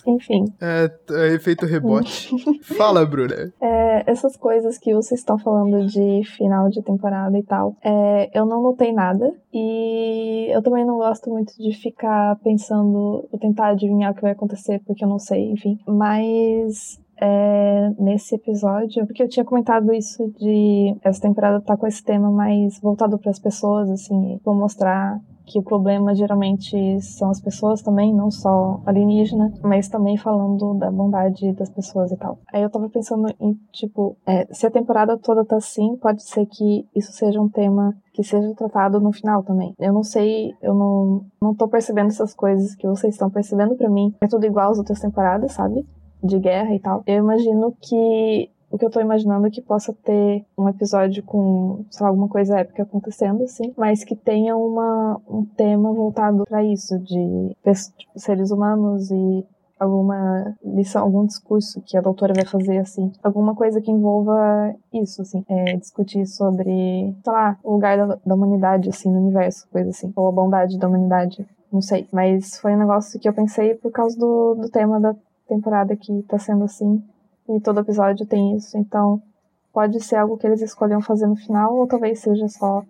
Speaker 3: Enfim,
Speaker 2: É, é efeito rebote. Fala, Bruna.
Speaker 3: é, essas coisas que vocês estão falando de final de temporada e tal, é, eu não notei nada. E eu também não gosto muito de ficar pensando, ou tentar adivinhar o que vai acontecer, porque eu não sei, enfim. Mas é, nesse episódio, porque eu tinha comentado isso de essa temporada tá com esse tema mais voltado para as pessoas, assim, vou mostrar que o problema geralmente são as pessoas também, não só alienígena, mas também falando da bondade das pessoas e tal. Aí eu tava pensando em, tipo, é, se a temporada toda tá assim, pode ser que isso seja um tema que seja tratado no final também. Eu não sei, eu não, não tô percebendo essas coisas que vocês estão percebendo pra mim. É tudo igual às outras temporadas, sabe? De guerra e tal. Eu imagino que o que eu tô imaginando é que possa ter um episódio com, sei lá, alguma coisa épica acontecendo, assim, mas que tenha uma, um tema voltado pra isso, de tipo, seres humanos e alguma lição, algum discurso que a doutora vai fazer, assim, alguma coisa que envolva isso, assim, é, discutir sobre, sei lá, o lugar da, da humanidade, assim, no universo, coisa assim, ou a bondade da humanidade, não sei, mas foi um negócio que eu pensei por causa do, do tema da temporada que tá sendo assim, e todo episódio tem isso, então pode ser algo que eles escolham fazer no final, ou talvez seja só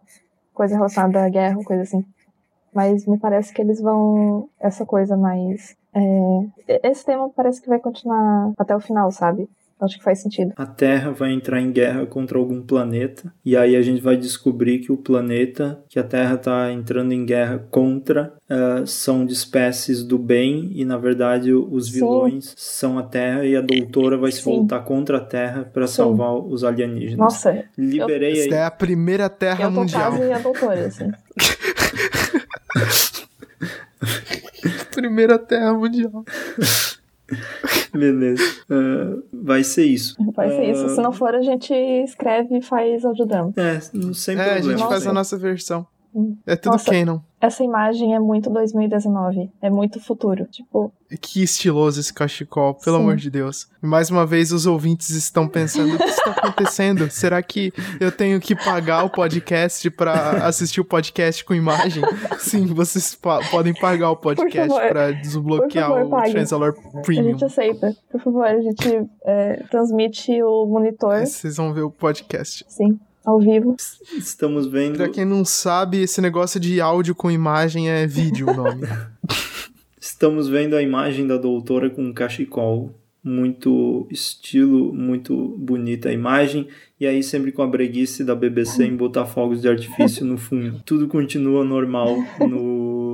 Speaker 3: coisa relacionada à guerra, coisa assim. Mas me parece que eles vão. Essa coisa mais. é, Esse tema parece que vai continuar até o final, sabe? Acho que faz sentido.
Speaker 1: A Terra vai entrar em guerra contra algum planeta. E aí a gente vai descobrir que o planeta que a Terra está entrando em guerra contra ah, são de espécies do bem. E na verdade os
Speaker 3: Sim.
Speaker 1: vilões são a Terra. E a doutora vai se
Speaker 3: Sim.
Speaker 1: voltar contra a Terra para salvar os alienígenas.
Speaker 3: Nossa,
Speaker 1: Liberei
Speaker 2: é
Speaker 1: aí.
Speaker 2: a primeira Terra
Speaker 3: eu
Speaker 2: Mundial.
Speaker 3: quase a doutora, assim.
Speaker 2: Primeira Terra Mundial.
Speaker 1: Beleza. Ah, vai ser isso.
Speaker 3: Vai ser isso.
Speaker 1: Ah,
Speaker 3: Se não for, a gente escreve e faz audiodrama.
Speaker 1: É, sem
Speaker 2: É, a
Speaker 1: problema.
Speaker 2: gente faz a nossa versão. É tudo
Speaker 3: Nossa.
Speaker 2: canon.
Speaker 3: Essa imagem é muito 2019. É muito futuro. Tipo,
Speaker 2: Que estiloso esse cachecol, pelo
Speaker 3: Sim.
Speaker 2: amor de Deus. E mais uma vez os ouvintes estão pensando: o que está acontecendo? Será que eu tenho que pagar o podcast pra assistir o podcast com imagem? Sim, vocês podem pagar o podcast pra desbloquear
Speaker 3: favor,
Speaker 2: o
Speaker 3: pague.
Speaker 2: Translator
Speaker 3: a
Speaker 2: Premium.
Speaker 3: gente aceita. Por favor, a gente é, transmite o monitor.
Speaker 2: Vocês vão ver o podcast.
Speaker 3: Sim, ao vivo.
Speaker 1: Estamos vendo.
Speaker 2: Pra quem não sabe, esse negócio de áudio com imagem é vídeo o nome.
Speaker 1: Estamos vendo a imagem da doutora com um cachecol. Muito estilo, muito bonita a imagem. E aí, sempre com a breguice da BBC em botar fogos de artifício no fundo. Tudo continua normal no,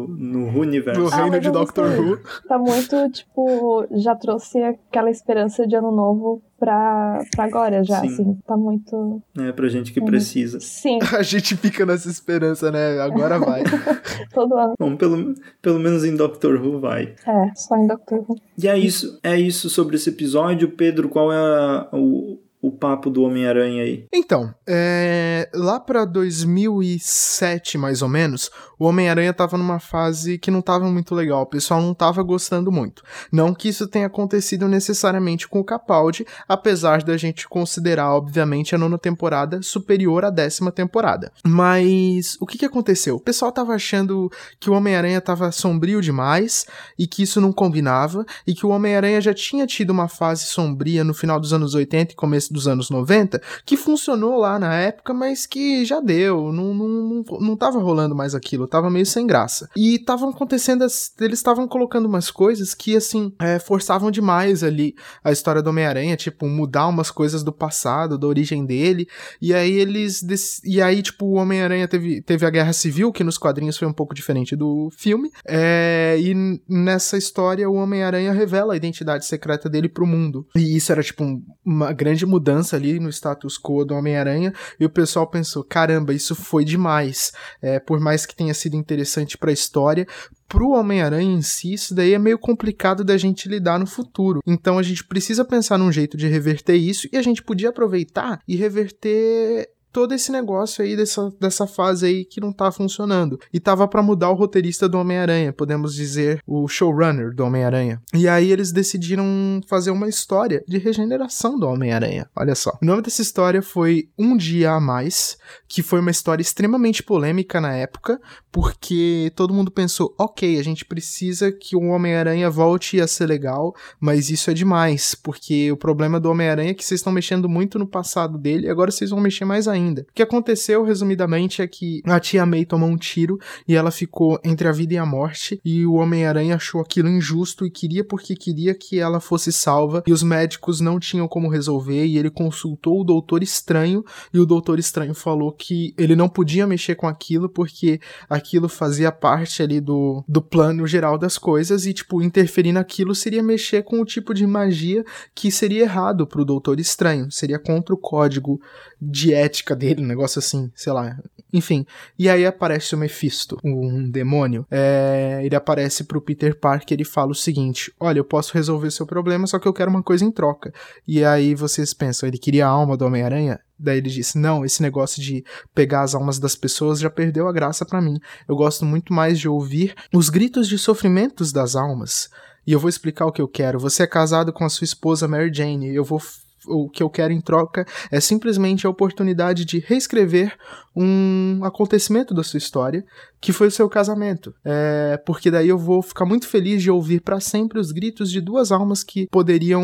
Speaker 1: no universo.
Speaker 2: No
Speaker 3: Ah,
Speaker 2: reino de Doctor. Who.
Speaker 3: Tá muito, tipo, já trouxe aquela esperança de ano novo pra, pra agora já,
Speaker 1: Sim.
Speaker 3: assim. Tá muito.
Speaker 1: É pra gente que
Speaker 3: Uhum.
Speaker 1: precisa.
Speaker 3: Sim,
Speaker 2: A gente fica nessa esperança, né? Agora vai.
Speaker 3: todo ano.
Speaker 1: Bom, pelo, pelo menos em Doctor Who vai.
Speaker 3: É, só em Doctor Who.
Speaker 1: E é isso, é isso sobre esse episódio. Pedro, qual é a- o, o papo do Homem-Aranha aí?
Speaker 2: Então, é, lá pra 2007, mais ou menos, o Homem-Aranha tava numa fase que não tava muito legal, o pessoal não tava gostando muito. Não que isso tenha acontecido necessariamente com o Capaldi, apesar da gente considerar, obviamente, a nona temporada superior à décima temporada. Mas o que que aconteceu? O pessoal tava achando que o Homem-Aranha tava sombrio demais e que isso não combinava, e que o Homem-Aranha já tinha tido uma fase sombria no final dos anos 80 e começo dos anos 90, que funcionou lá na época, mas que já deu, não, não, não tava rolando mais aquilo, tava meio sem graça. E estavam acontecendo, eles estavam colocando umas coisas que, assim, é, forçavam demais ali a história do Homem-Aranha, tipo, mudar umas coisas do passado, da origem dele, e aí eles, e aí, tipo, o Homem-Aranha teve, teve a Guerra Civil, que nos quadrinhos foi um pouco diferente do filme, é, e nessa história o Homem-Aranha revela a identidade secreta dele pro mundo. E isso era, tipo, um, uma grande mudança ali no status quo do Homem-Aranha, e o pessoal pensou, caramba, isso foi demais. É, por mais que tenha sido interessante para a história, pro Homem-Aranha em si, isso daí é meio complicado da gente lidar no futuro. Então a gente precisa pensar num jeito de reverter isso e a gente podia aproveitar e reverter todo esse negócio aí dessa, dessa fase aí que não tá funcionando. E tava para mudar o roteirista do Homem-Aranha, podemos dizer o showrunner do Homem-Aranha. E aí eles decidiram fazer uma história de regeneração do Homem-Aranha. Olha só. O nome dessa história foi Um Dia a Mais, que foi uma história extremamente polêmica na época, porque todo mundo pensou, ok, a gente precisa que o Homem-Aranha volte a ser legal, mas isso é demais, porque o problema do Homem-Aranha é que vocês estão mexendo muito no passado dele agora vocês vão mexer mais ainda ainda. O que aconteceu, resumidamente, é que a tia May tomou um tiro e ela ficou entre a vida e a morte, e o Homem-Aranha achou aquilo injusto e queria porque queria que ela fosse salva, e os médicos não tinham como resolver, e ele consultou o Doutor Estranho, e o Doutor Estranho falou que ele não podia mexer com aquilo porque aquilo fazia parte ali do, do plano geral das coisas, e, tipo, interferir naquilo seria mexer com o tipo de magia que seria errado pro Doutor Estranho, seria contra o código de ética dele, um negócio assim, sei lá. Enfim. E aí aparece o Mephisto, um demônio. É, ele aparece pro Peter Parker e fala o seguinte: Olha, eu posso resolver seu problema, só que eu quero uma coisa em troca. E aí vocês pensam, ele queria a alma do Homem-Aranha? Daí ele disse: Não, esse negócio de pegar as almas das pessoas já perdeu a graça para mim. Eu gosto muito mais de ouvir os gritos de sofrimentos das almas. E eu vou explicar o que eu quero. Você é casado com a sua esposa Mary Jane. Eu vou o que eu quero em troca é simplesmente a oportunidade de reescrever um acontecimento da sua história, que foi o seu casamento. É, porque daí eu vou ficar muito feliz de ouvir para sempre os gritos de duas almas que poderiam,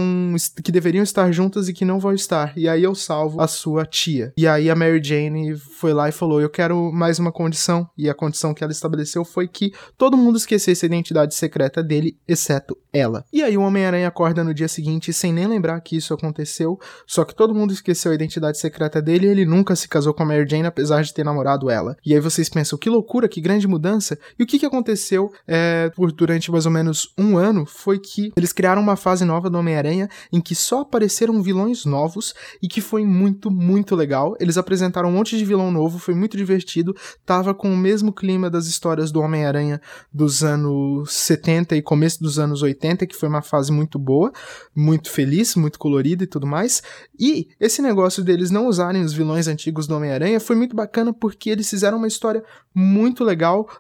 Speaker 2: que deveriam estar juntas e que não vão estar. E aí eu salvo a sua tia. E aí a Mary Jane foi lá e falou: Eu quero mais uma condição. E a condição que ela estabeleceu foi que todo mundo esquecesse a identidade secreta dele, exceto ela. E aí o Homem-Aranha acorda no dia seguinte sem nem lembrar que isso aconteceu. Só que todo mundo esqueceu a identidade secreta dele e ele nunca se casou com a Mary Jane, apesar de ter namorado ela. E aí vocês pensam, que loucura, que grande mudança. E o que, que aconteceu é, por durante mais ou menos um ano foi que eles criaram uma fase nova do Homem-Aranha em que só apareceram vilões novos e que foi muito, muito legal. Eles apresentaram um monte de vilão novo, foi muito divertido, tava com o mesmo clima das histórias do Homem-Aranha dos anos 70 e começo dos anos 80, que foi uma fase muito boa, muito feliz, muito colorida e tudo mais. E esse negócio deles não usarem os vilões antigos do Homem-Aranha foi muito bacana porque eles fizeram uma história muito legal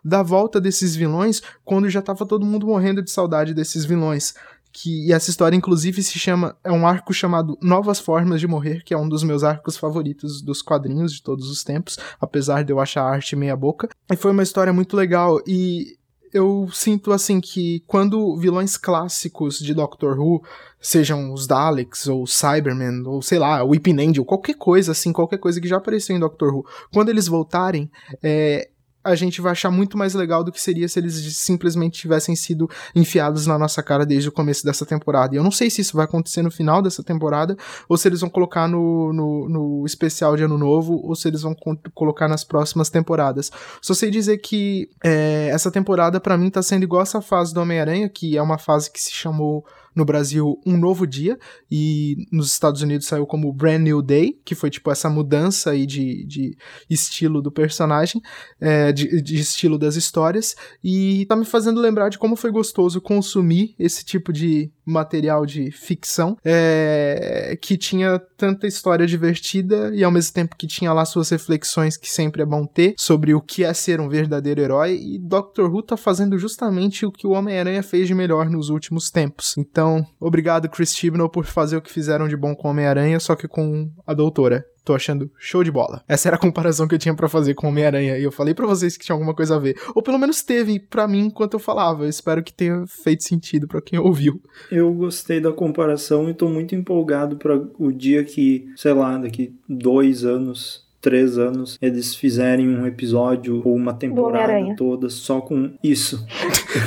Speaker 2: da volta desses vilões quando já tava todo mundo morrendo de saudade desses vilões. Que, e essa história, inclusive, se chama. É um arco chamado Novas Formas de Morrer, que é um dos meus arcos favoritos dos quadrinhos de todos os tempos, apesar de eu achar a arte meia-boca. E foi uma história muito legal. E eu sinto assim que quando vilões clássicos de Doctor Who, sejam os Daleks ou Cybermen ou sei lá, o Weeping Angel, qualquer coisa assim, qualquer coisa que já apareceu em Doctor Who, quando eles voltarem, é, a gente vai achar muito mais legal do que seria se eles simplesmente tivessem sido enfiados na nossa cara desde o começo dessa temporada. E eu não sei se isso vai acontecer no final dessa temporada, ou se eles vão colocar no, no, no especial de Ano Novo, ou se eles vão colocar nas próximas temporadas. Só sei dizer que é, essa temporada, para mim, tá sendo igual essa fase do Homem-Aranha, que é uma fase que se chamou no Brasil Um Novo Dia, e nos Estados Unidos saiu como Brand New Day, que foi tipo essa mudança aí de, de estilo do personagem, é, de, de, estilo das histórias, e tá me fazendo lembrar de como foi gostoso consumir esse tipo de material de ficção é, que tinha tanta história divertida e ao mesmo tempo que tinha lá suas reflexões que sempre é bom ter sobre o que é ser um verdadeiro herói e Doctor Who tá fazendo justamente o que o Homem-Aranha fez de melhor nos últimos tempos. Então, obrigado Chris Chibnall por fazer o que fizeram de bom com o Homem-Aranha, só que com a Doutora. Tô achando show de bola. Essa era a comparação que eu tinha para fazer com Homem-Aranha. E eu falei para vocês que tinha alguma coisa a ver. Ou pelo menos teve para mim enquanto eu falava. Eu espero que tenha feito sentido para quem ouviu.
Speaker 1: Eu gostei da comparação e tô muito empolgado para o dia que, sei lá, daqui dois anos três anos eles fizerem um episódio ou uma temporada toda só com isso.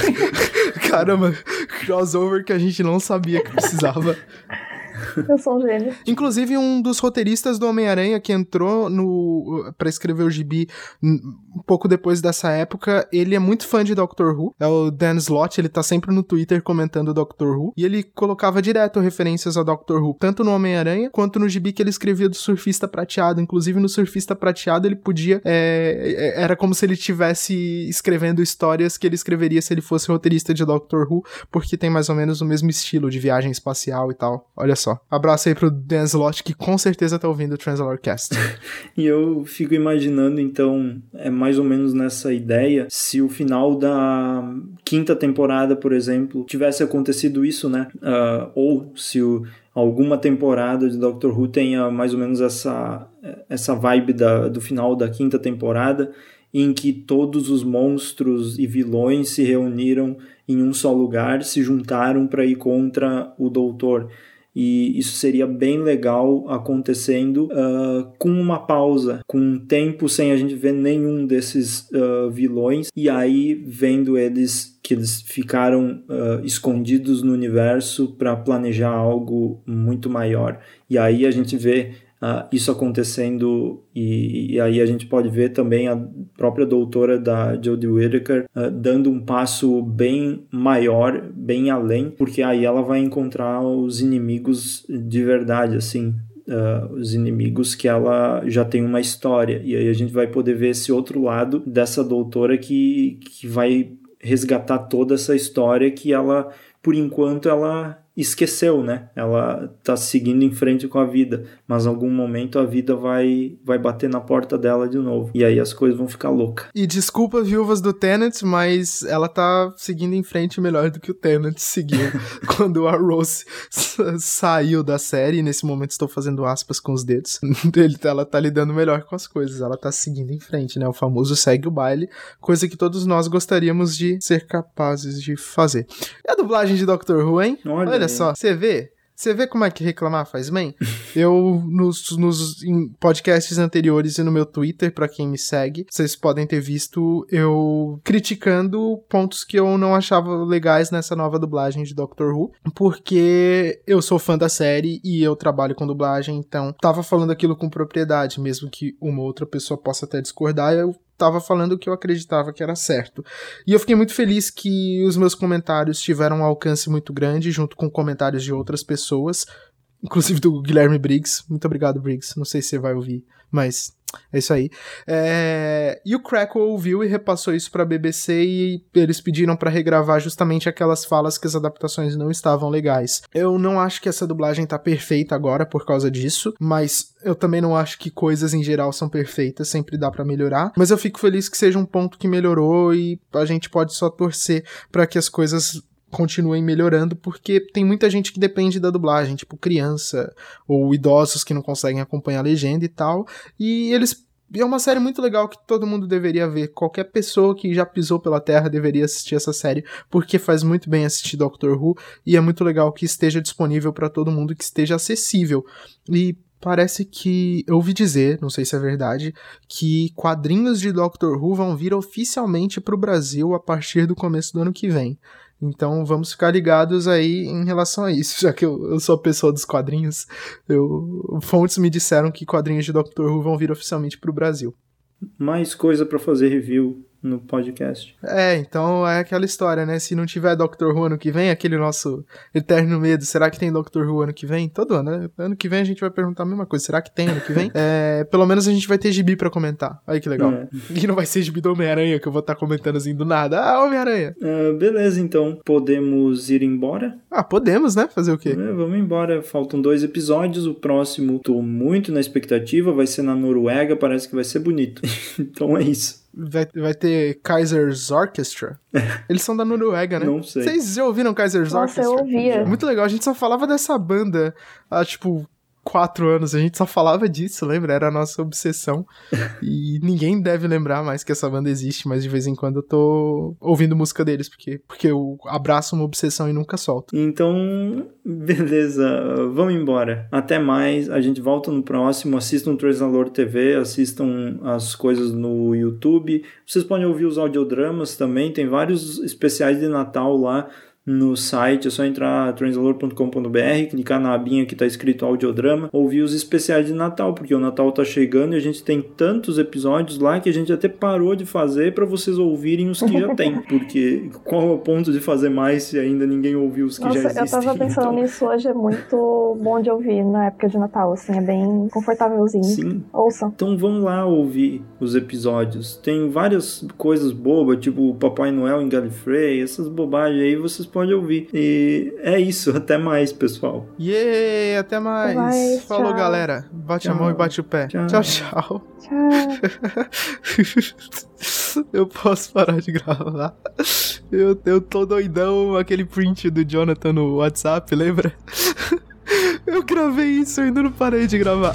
Speaker 2: Caramba, crossover que a gente não sabia que precisava.
Speaker 3: Eu sou um gênio.
Speaker 2: Inclusive, um dos roteiristas do Homem-Aranha que entrou no para escrever o gibi um pouco depois dessa época, ele é muito fã de Doctor Who. É o Dan Slott, ele tá sempre no Twitter comentando Doctor Who. E ele colocava direto referências a Doctor Who, tanto no Homem-Aranha quanto no gibi que ele escrevia do Surfista Prateado. Inclusive, no Surfista Prateado, ele podia. É, é era como se ele estivesse escrevendo histórias que ele escreveria se ele fosse roteirista de Doctor Who, porque tem mais ou menos o mesmo estilo de viagem espacial e tal. Olha só. Abraço aí pro Dan Slott, que com certeza tá ouvindo o Translator Cast.
Speaker 1: e eu fico imaginando, então, é mais ou menos nessa ideia, se o final da quinta temporada, por exemplo, tivesse acontecido isso, né? Uh, ou se o, alguma temporada de Doctor Who tenha mais ou menos essa, essa vibe da, do final da quinta temporada, em que todos os monstros e vilões se reuniram em um só lugar, se juntaram para ir contra o Doutor e isso seria bem legal acontecendo uh, com uma pausa, com um tempo sem a gente ver nenhum desses uh, vilões. E aí vendo eles que eles ficaram uh, escondidos no universo para planejar algo muito maior. E aí a gente vê Uh, isso acontecendo e, e, aí a gente pode ver também a própria doutora da Jodie Whittaker uh, dando um passo bem maior, bem além, porque aí ela vai encontrar os inimigos de verdade, assim, Uh, os inimigos que ela já tem uma história. E aí a gente vai poder ver esse outro lado dessa doutora que, que vai resgatar toda essa história que ela, por enquanto, ela esqueceu, né? Ela tá seguindo em frente com a vida, mas em algum momento a vida vai vai bater na porta dela de novo. E aí as coisas vão ficar loucas.
Speaker 2: E desculpa viúvas do Tenant, mas ela tá seguindo em frente melhor do que o Tenant seguiu quando a Rose saiu da série. Nesse momento estou fazendo aspas com os dedos. Ele, ela tá lidando melhor com as coisas, ela tá seguindo em frente, né? O famoso segue o baile, coisa que todos nós gostaríamos de ser capazes de fazer. E a dublagem de Doctor Who, hein? Olha, Olha Olha só, você vê? Você vê como é que reclamar faz bem? Eu, nos, nos podcasts anteriores e no meu Twitter, para quem me segue, vocês podem ter visto eu criticando pontos que eu não achava legais nessa nova dublagem de Doctor Who, porque eu sou fã da série e eu trabalho com dublagem, então tava falando aquilo com propriedade, mesmo que uma outra pessoa possa até discordar, eu estava falando o que eu acreditava que era certo. E eu fiquei muito feliz que os meus comentários tiveram um alcance muito grande, junto com comentários de outras pessoas, inclusive do Guilherme Briggs. Muito obrigado, Briggs. Não sei se você vai ouvir, mas é isso aí. É... E o Crackle ouviu e repassou isso para a BBC e eles pediram para regravar justamente aquelas falas que as adaptações não estavam legais. Eu não acho que essa dublagem tá perfeita agora por causa disso, mas eu também não acho que coisas em geral são perfeitas, sempre dá para melhorar. Mas eu fico feliz que seja um ponto que melhorou e a gente pode só torcer para que as coisas continuem melhorando, porque tem muita gente que depende da dublagem, tipo criança ou idosos que não conseguem acompanhar a legenda e tal, e eles é uma série muito legal que todo mundo deveria ver. Qualquer pessoa que já pisou pela Terra deveria assistir essa série, porque faz muito bem assistir Doctor Who e é muito legal que esteja disponível para todo mundo, que esteja acessível. E parece que eu ouvi dizer, não sei se é verdade, que quadrinhos de Doctor Who vão vir oficialmente para o Brasil a partir do começo do ano que vem. Então vamos ficar ligados aí em relação a isso, já que eu, eu sou a pessoa dos quadrinhos. Eu, fontes me disseram que quadrinhos de Doctor Who vão vir oficialmente para o Brasil.
Speaker 1: Mais coisa para fazer review no podcast.
Speaker 2: É, então é aquela história, né? Se não tiver Doctor Who ano que vem, aquele nosso eterno medo, será que tem Doctor Who ano que vem? Todo ano, né? Ano que vem a gente vai perguntar a mesma coisa, será que tem ano que vem? é, pelo menos a gente vai ter gibi pra comentar. Aí que legal. É. E não vai ser gibi do Homem-Aranha, que eu vou estar tá comentando assim do nada. Ah, Homem-Aranha.
Speaker 1: Uh, beleza, então podemos ir embora?
Speaker 2: Ah, podemos, né? Fazer o quê?
Speaker 1: É, vamos embora. Faltam dois episódios. O próximo, tô muito na expectativa, vai ser na Noruega, parece que vai ser bonito. então é isso
Speaker 2: vai, vai ter Kaiser's Orchestra. Eles são da Noruega, né?
Speaker 1: Não sei.
Speaker 2: Vocês já ouviram Kaiser's
Speaker 3: Nossa,
Speaker 2: Orchestra?
Speaker 3: eu ouvia.
Speaker 2: Muito legal. A gente só falava dessa banda há, tipo, quatro anos, a gente só falava disso, lembra? Era a nossa obsessão. e ninguém deve lembrar mais que essa banda existe, mas de vez em quando eu tô ouvindo música deles, porque, porque eu abraço uma obsessão e nunca solto.
Speaker 1: Então, beleza, vamos embora. Até mais, a gente volta no próximo. Assistam Transalor TV, assistam as coisas no YouTube. Vocês podem ouvir os audiodramas também, tem vários especiais de Natal lá no site, é só entrar transalor.com.br, clicar na abinha que está escrito audiodrama, ouvir os especiais de Natal, porque o Natal está chegando e a gente tem tantos episódios lá que a gente até parou de fazer para vocês ouvirem os que já tem, porque qual é o ponto de fazer mais se ainda ninguém ouviu os que
Speaker 3: Nossa,
Speaker 1: já existem?
Speaker 3: eu tava pensando
Speaker 1: então...
Speaker 3: nisso hoje, é muito bom de ouvir na época de Natal, assim, é bem confortávelzinho.
Speaker 1: Sim.
Speaker 3: Ouçam.
Speaker 1: Então vão lá ouvir os episódios. Tem várias coisas bobas, tipo Papai Noel em Gallifrey, essas bobagens aí vocês pode ouvir. E é isso, até mais, pessoal.
Speaker 2: Yeah, até mais.
Speaker 3: Até mais,
Speaker 2: Falou,
Speaker 3: tchau.
Speaker 2: galera. Bate
Speaker 1: Tchau.
Speaker 2: a mão e bate o pé.
Speaker 1: Tchau.
Speaker 2: tchau. tchau.
Speaker 3: Tchau.
Speaker 2: eu posso parar de gravar. Eu, eu tô doidão, aquele print do Jonathan no WhatsApp, lembra? Eu gravei isso, eu ainda não parei de gravar.